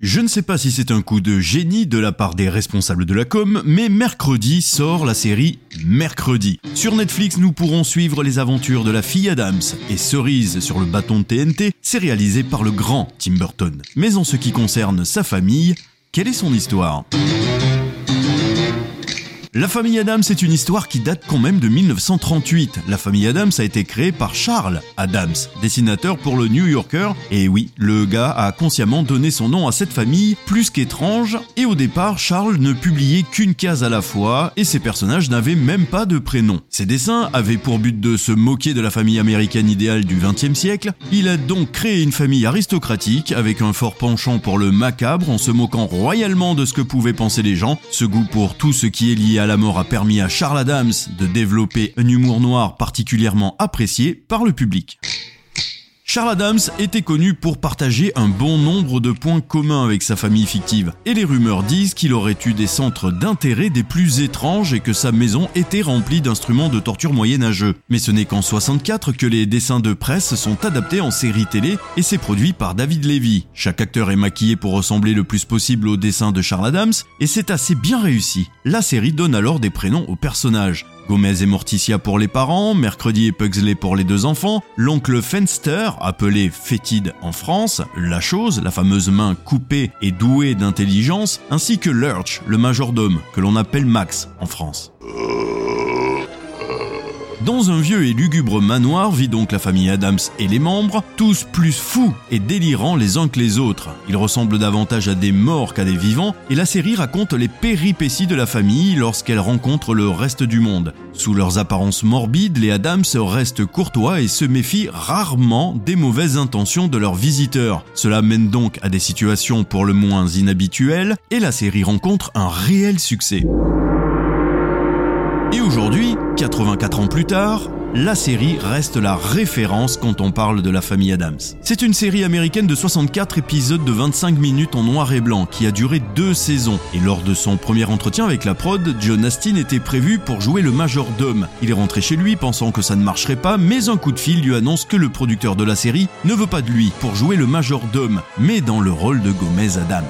Je ne sais pas si c'est un coup de génie de la part des responsables de la com, mais mercredi sort la série Mercredi. Sur Netflix, nous pourrons suivre les aventures de la fille Adams et Cerise sur le bâton de TNT, c'est réalisé par le grand Tim Burton. Mais en ce qui concerne sa famille, quelle est son histoire? La famille Adams est une histoire qui date quand même de 1938. La famille Adams a été créée par Charles Adams, dessinateur pour le New Yorker. Et oui, le gars a consciemment donné son nom à cette famille, plus qu'étrange. Et au départ, Charles ne publiait qu'une case à la fois et ses personnages n'avaient même pas de prénom. Ses dessins avaient pour but de se moquer de la famille américaine idéale du XXe siècle. Il a donc créé une famille aristocratique avec un fort penchant pour le macabre en se moquant royalement de ce que pouvaient penser les gens. Ce goût pour tout ce qui est lié à la mort a permis à Charles Adams de développer un humour noir particulièrement apprécié par le public. Charles Adams était connu pour partager un bon nombre de points communs avec sa famille fictive, et les rumeurs disent qu'il aurait eu des centres d'intérêt des plus étranges et que sa maison était remplie d'instruments de torture moyenâgeux. Mais ce n'est qu'en 64 que les dessins de presse sont adaptés en série télé et c'est produit par David Levy. Chaque acteur est maquillé pour ressembler le plus possible au dessin de Charles Adams et c'est assez bien réussi. La série donne alors des prénoms aux personnages. Gomez et Morticia pour les parents, Mercredi et Pugsley pour les deux enfants, l'oncle Fenster, appelé Fétide en France, la chose, la fameuse main coupée et douée d'intelligence, ainsi que Lurch, le majordome, que l'on appelle Max en France. Dans un vieux et lugubre manoir vit donc la famille Adams et les membres, tous plus fous et délirants les uns que les autres. Ils ressemblent davantage à des morts qu'à des vivants, et la série raconte les péripéties de la famille lorsqu'elle rencontre le reste du monde. Sous leurs apparences morbides, les Adams restent courtois et se méfient rarement des mauvaises intentions de leurs visiteurs. Cela mène donc à des situations pour le moins inhabituelles, et la série rencontre un réel succès. Et aujourd'hui, 84 ans plus tard, la série reste la référence quand on parle de la famille Adams. C'est une série américaine de 64 épisodes de 25 minutes en noir et blanc qui a duré deux saisons. Et lors de son premier entretien avec la prod, John Astin était prévu pour jouer le majordome. Il est rentré chez lui pensant que ça ne marcherait pas, mais un coup de fil lui annonce que le producteur de la série ne veut pas de lui pour jouer le majordome, mais dans le rôle de Gomez Adams.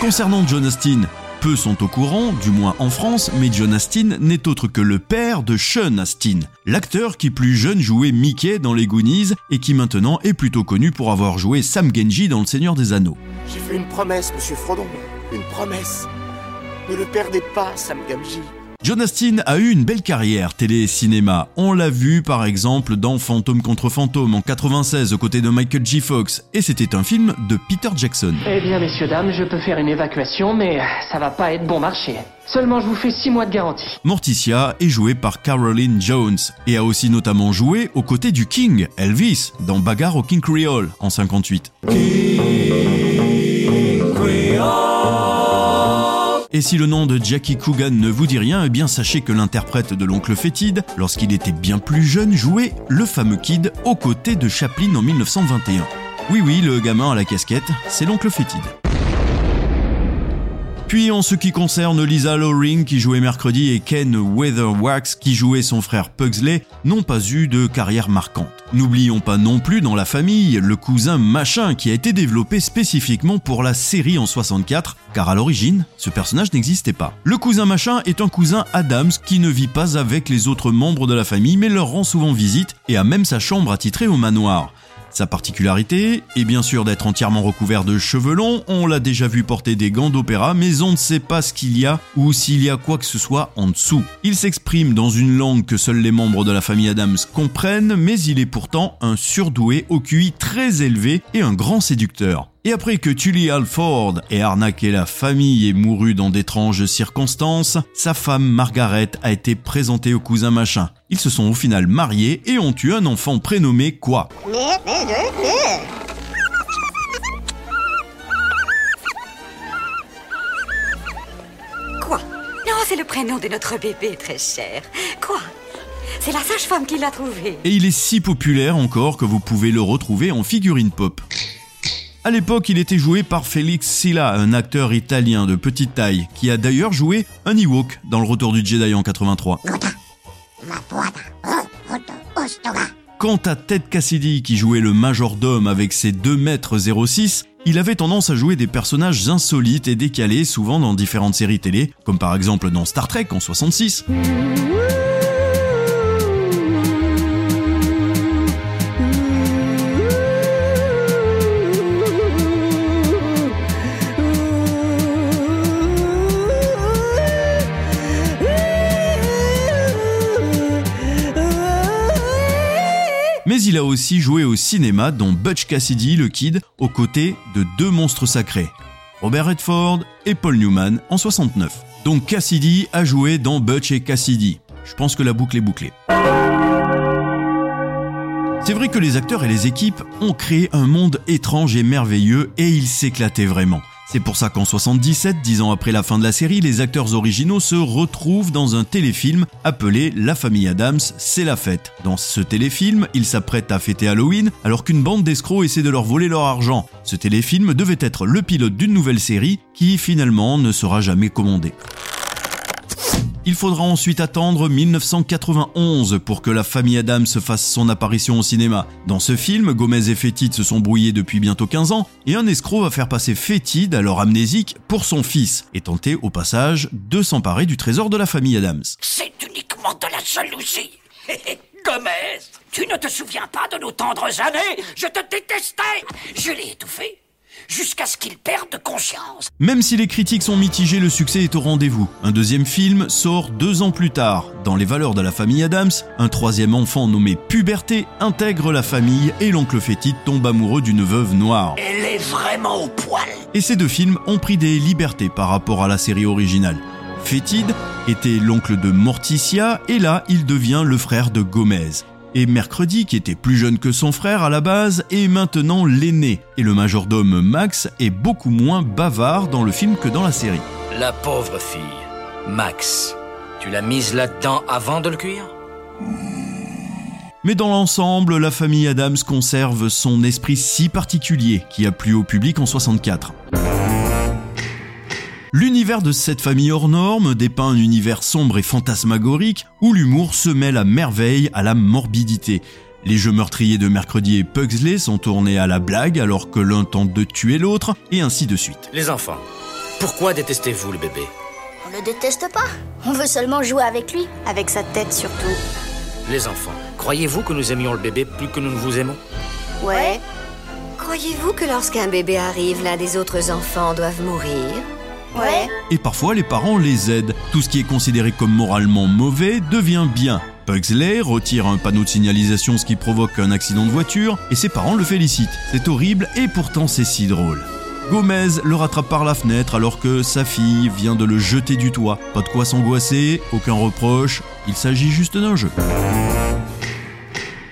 Concernant John Astin, peu sont au courant, du moins en France, mais John Astin n'est autre que le père de Sean Astin, l'acteur qui plus jeune jouait Mickey dans les Goonies et qui maintenant est plutôt connu pour avoir joué Sam Genji dans Le Seigneur des Anneaux. J'ai fait une promesse, monsieur Frodon. Une promesse. Ne le perdez pas, Sam Gamji. John Astin a eu une belle carrière télé et cinéma. On l'a vu par exemple dans Fantôme contre Fantôme en 96 aux côtés de Michael J. Fox et c'était un film de Peter Jackson. Eh bien, messieurs, dames, je peux faire une évacuation, mais ça va pas être bon marché. Seulement, je vous fais 6 mois de garantie. Morticia est jouée par Caroline Jones et a aussi notamment joué aux côtés du King, Elvis, dans Bagarre au King Creole en 58. Et si le nom de Jackie Coogan ne vous dit rien, eh bien sachez que l'interprète de l'oncle Fétide, lorsqu'il était bien plus jeune, jouait le fameux Kid aux côtés de Chaplin en 1921. Oui oui, le gamin à la casquette, c'est l'oncle Fétide. Puis en ce qui concerne Lisa Loring qui jouait mercredi et Ken Weatherwax qui jouait son frère Pugsley n'ont pas eu de carrière marquante. N'oublions pas non plus dans la famille le cousin machin qui a été développé spécifiquement pour la série en 64 car à l'origine ce personnage n'existait pas. Le cousin machin est un cousin Adams qui ne vit pas avec les autres membres de la famille mais leur rend souvent visite et a même sa chambre attitrée au manoir. Sa particularité est bien sûr d'être entièrement recouvert de cheveux longs, on l'a déjà vu porter des gants d'opéra, mais on ne sait pas ce qu'il y a ou s'il y a quoi que ce soit en dessous. Il s'exprime dans une langue que seuls les membres de la famille Adams comprennent, mais il est pourtant un surdoué au QI très élevé et un grand séducteur. Et après que Tully Alford ait arnaqué la famille et mouru dans d'étranges circonstances, sa femme Margaret a été présentée au cousin machin. Ils se sont au final mariés et ont eu un enfant prénommé quoi? Quoi? Non, c'est le prénom de notre bébé, très cher. Quoi? C'est la sage-femme qui l'a trouvé. Et il est si populaire encore que vous pouvez le retrouver en figurine pop. À l'époque, il était joué par Félix Silla, un acteur italien de petite taille, qui a d'ailleurs joué un Ewok dans Le Retour du Jedi en 83. Quant à Ted Cassidy, qui jouait le majordome avec ses 2 mètres 06, il avait tendance à jouer des personnages insolites et décalés, souvent dans différentes séries télé, comme par exemple dans Star Trek en 66. Aussi joué au cinéma dans Butch Cassidy le Kid aux côtés de deux monstres sacrés, Robert Redford et Paul Newman en 69. Donc Cassidy a joué dans Butch et Cassidy. Je pense que la boucle est bouclée. C'est vrai que les acteurs et les équipes ont créé un monde étrange et merveilleux et ils s'éclataient vraiment. C'est pour ça qu'en 77, dix ans après la fin de la série, les acteurs originaux se retrouvent dans un téléfilm appelé La famille Adams, c'est la fête. Dans ce téléfilm, ils s'apprêtent à fêter Halloween alors qu'une bande d'escrocs essaie de leur voler leur argent. Ce téléfilm devait être le pilote d'une nouvelle série qui finalement ne sera jamais commandée. Il faudra ensuite attendre 1991 pour que la famille Adams fasse son apparition au cinéma. Dans ce film, Gomez et Fétide se sont brouillés depuis bientôt 15 ans et un escroc va faire passer Fétide, alors amnésique, pour son fils et tenter au passage de s'emparer du trésor de la famille Adams. C'est uniquement de la jalousie. Gomez, tu ne te souviens pas de nos tendres années? Je te détestais Je l'ai étouffé jusqu'à ce qu'il perde conscience. Même si les critiques sont mitigées, le succès est au rendez-vous. Un deuxième film sort deux ans plus tard. Dans les valeurs de la famille Adams, un troisième enfant nommé Puberté intègre la famille et l'oncle Fétide tombe amoureux d'une veuve noire. Elle est vraiment au poil. Et ces deux films ont pris des libertés par rapport à la série originale. Fétide était l'oncle de Morticia et là il devient le frère de Gomez. Et Mercredi, qui était plus jeune que son frère à la base, est maintenant l'aîné. Et le majordome Max est beaucoup moins bavard dans le film que dans la série. La pauvre fille, Max, tu l'as mise là-dedans avant de le cuire? Mais dans l'ensemble, la famille Adams conserve son esprit si particulier qui a plu au public en 64. L'univers de cette famille hors norme dépeint un univers sombre et fantasmagorique où l'humour se mêle à merveille à la morbidité. Les jeux meurtriers de Mercredi et Pugsley sont tournés à la blague alors que l'un tente de tuer l'autre et ainsi de suite. Les enfants, pourquoi détestez-vous le bébé? On le déteste pas. On veut seulement jouer avec lui. Avec sa tête surtout. Les enfants, croyez-vous que nous aimions le bébé plus que nous ne vous aimons? Ouais. Croyez-vous que lorsqu'un bébé arrive, l'un des autres enfants doivent mourir? Et parfois les parents les aident. Tout ce qui est considéré comme moralement mauvais devient bien. Pugsley retire un panneau de signalisation ce qui provoque un accident de voiture et ses parents le félicitent. C'est horrible et pourtant c'est si drôle. Gomez le rattrape par la fenêtre alors que sa fille vient de le jeter du toit. Pas de quoi s'angoisser, aucun reproche, il s'agit juste d'un jeu.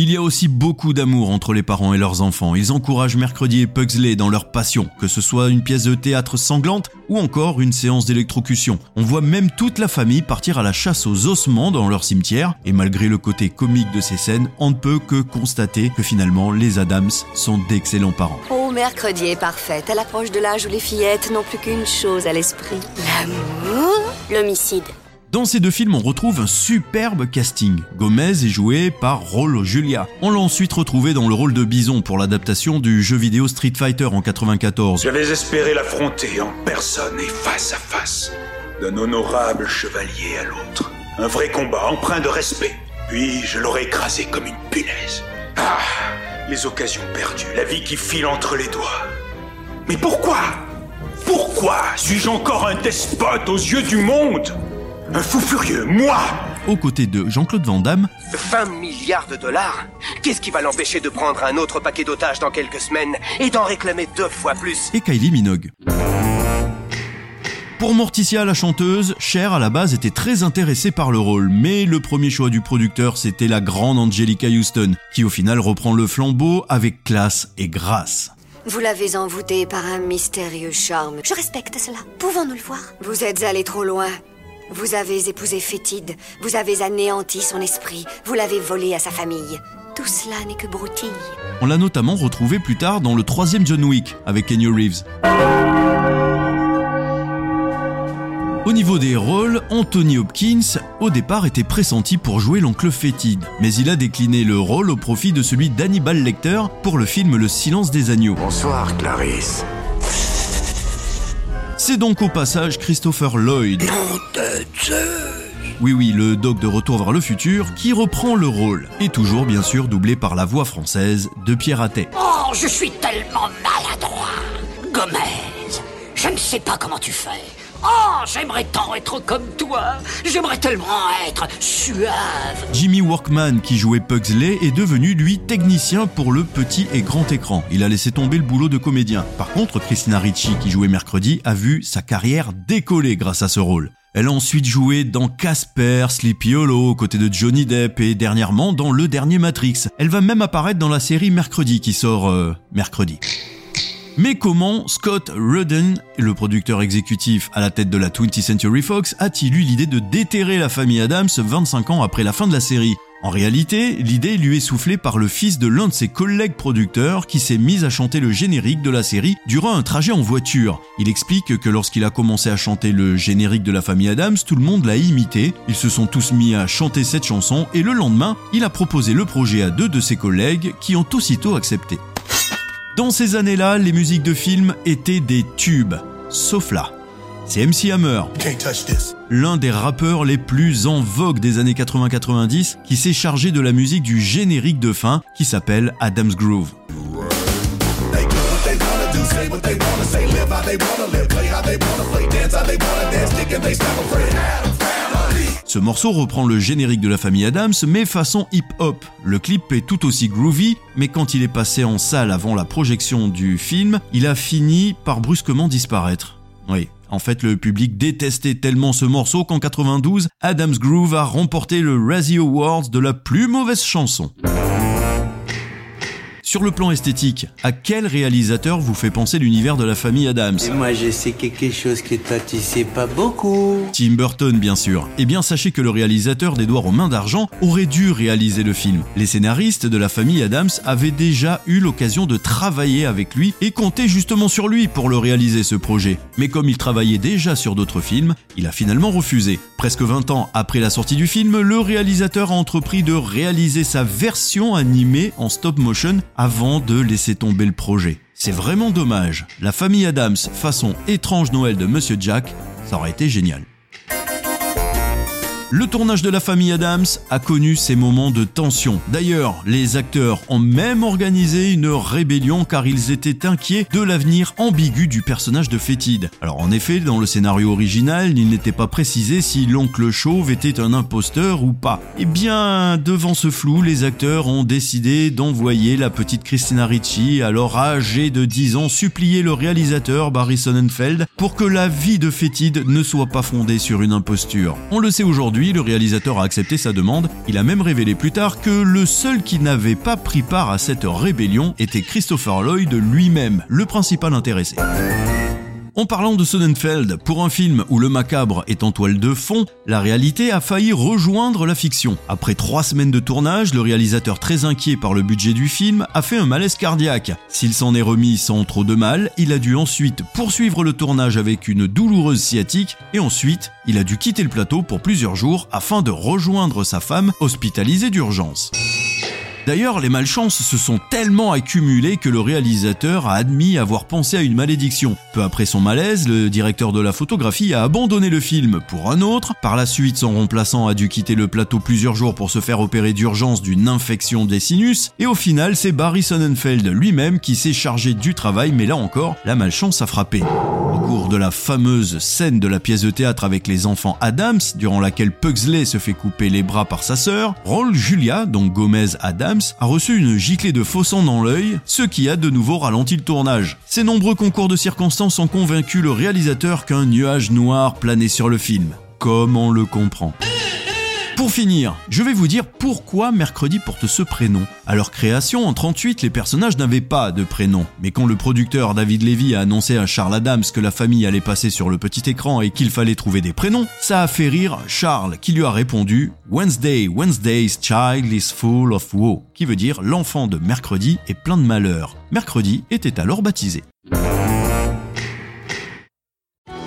Il y a aussi beaucoup d'amour entre les parents et leurs enfants. Ils encouragent Mercredi et Pugsley dans leur passion, que ce soit une pièce de théâtre sanglante ou encore une séance d'électrocution. On voit même toute la famille partir à la chasse aux ossements dans leur cimetière, et malgré le côté comique de ces scènes, on ne peut que constater que finalement les Adams sont d'excellents parents. Oh, mercredi est parfaite. À l'approche de l'âge où les fillettes n'ont plus qu'une chose à l'esprit. L'amour L'homicide. Dans ces deux films, on retrouve un superbe casting. Gomez est joué par Rollo Julia. On l'a ensuite retrouvé dans le rôle de Bison pour l'adaptation du jeu vidéo Street Fighter en 94. J'avais espéré l'affronter en personne et face à face, d'un honorable chevalier à l'autre. Un vrai combat empreint de respect. Puis je l'aurais écrasé comme une punaise. Ah, les occasions perdues, la vie qui file entre les doigts. Mais pourquoi? Pourquoi suis-je encore un despote aux yeux du monde? Un fou furieux, moi Aux côtés de Jean-Claude Van Damme, 20 milliards de dollars Qu'est-ce qui va l'empêcher de prendre un autre paquet d'otages dans quelques semaines et d'en réclamer deux fois plus et Kylie Minogue. Pour Morticia, la chanteuse, Cher à la base était très intéressée par le rôle, mais le premier choix du producteur c'était la grande Angelica Houston, qui au final reprend le flambeau avec classe et grâce. Vous l'avez envoûté par un mystérieux charme. Je respecte cela. Pouvons-nous le voir? Vous êtes allé trop loin. Vous avez épousé Fétide, vous avez anéanti son esprit, vous l'avez volé à sa famille. Tout cela n'est que broutille. On l'a notamment retrouvé plus tard dans le troisième John Wick avec Kenny Reeves. Au niveau des rôles, Anthony Hopkins, au départ, était pressenti pour jouer l'oncle fétide, mais il a décliné le rôle au profit de celui d'Hannibal Lecter pour le film Le silence des agneaux. Bonsoir, Clarisse. C'est donc au passage Christopher Lloyd. Oui, oui, le doc de Retour vers le futur qui reprend le rôle. Et toujours, bien sûr, doublé par la voix française de Pierre Attet. Oh, je suis tellement maladroit. Gomez, je ne sais pas comment tu fais. Oh, j'aimerais tant être comme toi. J'aimerais tellement être suave. Jimmy Workman, qui jouait Pugsley, est devenu, lui, technicien pour le petit et grand écran. Il a laissé tomber le boulot de comédien. Par contre, Christina Ricci, qui jouait mercredi, a vu sa carrière décoller grâce à ce rôle. Elle a ensuite joué dans Casper, Sleepy Hollow, aux côtés de Johnny Depp et dernièrement dans le dernier Matrix. Elle va même apparaître dans la série Mercredi qui sort euh, mercredi. Mais comment Scott Rudden, le producteur exécutif à la tête de la 20th Century Fox, a-t-il eu l'idée de déterrer la famille Adams 25 ans après la fin de la série? En réalité, l'idée lui est soufflée par le fils de l'un de ses collègues producteurs qui s'est mis à chanter le générique de la série durant un trajet en voiture. Il explique que lorsqu'il a commencé à chanter le générique de la famille Adams, tout le monde l'a imité, ils se sont tous mis à chanter cette chanson et le lendemain, il a proposé le projet à deux de ses collègues qui ont aussitôt accepté. Dans ces années-là, les musiques de films étaient des tubes, sauf là. C'est MC Hammer, l'un des rappeurs les plus en vogue des années 80-90, qui s'est chargé de la musique du générique de fin qui s'appelle Adam's Groove. Ce morceau reprend le générique de la famille Adams, mais façon hip-hop. Le clip est tout aussi groovy, mais quand il est passé en salle avant la projection du film, il a fini par brusquement disparaître. Oui, en fait, le public détestait tellement ce morceau qu'en 92, Adams Groove a remporté le Razzie Awards de la plus mauvaise chanson. Sur le plan esthétique, à quel réalisateur vous fait penser l'univers de la famille Adams Moi je sais quelque chose que toi tu sais pas beaucoup. Tim Burton bien sûr. Eh bien sachez que le réalisateur d'Edouard aux mains d'argent aurait dû réaliser le film. Les scénaristes de la famille Adams avaient déjà eu l'occasion de travailler avec lui et comptaient justement sur lui pour le réaliser ce projet. Mais comme il travaillait déjà sur d'autres films, il a finalement refusé. Presque 20 ans après la sortie du film, le réalisateur a entrepris de réaliser sa version animée en stop motion avant de laisser tomber le projet. C'est vraiment dommage. La famille Adams façon étrange Noël de Monsieur Jack, ça aurait été génial. Le tournage de la famille Adams a connu ses moments de tension. D'ailleurs, les acteurs ont même organisé une rébellion car ils étaient inquiets de l'avenir ambigu du personnage de Fétide. Alors en effet, dans le scénario original, il n'était pas précisé si l'oncle Chauve était un imposteur ou pas. Eh bien, devant ce flou, les acteurs ont décidé d'envoyer la petite Christina Ricci, alors âgée de 10 ans, supplier le réalisateur Barry Sonnenfeld pour que la vie de Fétide ne soit pas fondée sur une imposture. On le sait aujourd'hui, le réalisateur a accepté sa demande. Il a même révélé plus tard que le seul qui n'avait pas pris part à cette rébellion était Christopher Lloyd lui-même, le principal intéressé. En parlant de Sonnenfeld, pour un film où le macabre est en toile de fond, la réalité a failli rejoindre la fiction. Après trois semaines de tournage, le réalisateur très inquiet par le budget du film a fait un malaise cardiaque. S'il s'en est remis sans trop de mal, il a dû ensuite poursuivre le tournage avec une douloureuse sciatique et ensuite, il a dû quitter le plateau pour plusieurs jours afin de rejoindre sa femme hospitalisée d'urgence. D'ailleurs, les malchances se sont tellement accumulées que le réalisateur a admis avoir pensé à une malédiction. Peu après son malaise, le directeur de la photographie a abandonné le film pour un autre. Par la suite, son remplaçant a dû quitter le plateau plusieurs jours pour se faire opérer d'urgence d'une infection des sinus. Et au final, c'est Barry Sonnenfeld lui-même qui s'est chargé du travail, mais là encore, la malchance a frappé. Cours de la fameuse scène de la pièce de théâtre avec les enfants Adams, durant laquelle Pugsley se fait couper les bras par sa sœur, Roll Julia, donc Gomez Adams, a reçu une giclée de faux sang dans l'œil, ce qui a de nouveau ralenti le tournage. Ces nombreux concours de circonstances ont convaincu le réalisateur qu'un nuage noir planait sur le film. Comme on le comprend. Pour finir, je vais vous dire pourquoi Mercredi porte ce prénom. À leur création, en 38, les personnages n'avaient pas de prénom. Mais quand le producteur David Levy a annoncé à Charles Adams que la famille allait passer sur le petit écran et qu'il fallait trouver des prénoms, ça a fait rire Charles qui lui a répondu Wednesday, Wednesday's child is full of woe, qui veut dire l'enfant de mercredi est plein de malheur. Mercredi était alors baptisé.